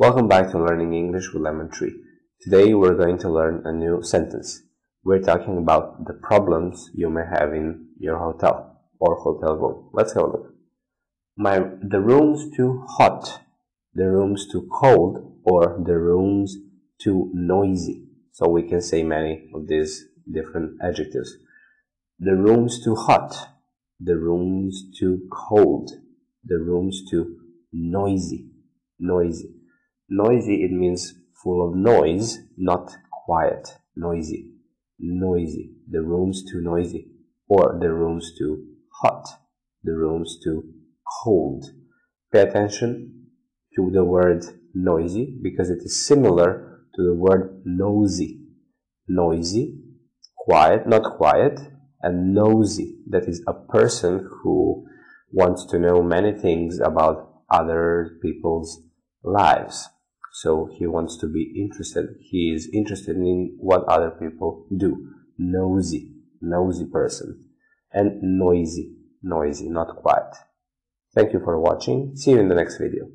Welcome back to Learning English with Lemon Tree. Today we're going to learn a new sentence. We're talking about the problems you may have in your hotel or hotel room. Let's have a look. My the room's too hot, the room's too cold, or the room's too noisy. So we can say many of these different adjectives. The room's too hot, the room's too cold, the room's too noisy. Noisy. Noisy, it means full of noise, not quiet. Noisy. Noisy. The room's too noisy. Or the room's too hot. The room's too cold. Pay attention to the word noisy because it is similar to the word nosy. Noisy, quiet, not quiet, and nosy. That is a person who wants to know many things about other people's lives. So he wants to be interested. He is interested in what other people do. Nosy, nosy person. And noisy, noisy, not quiet. Thank you for watching. See you in the next video.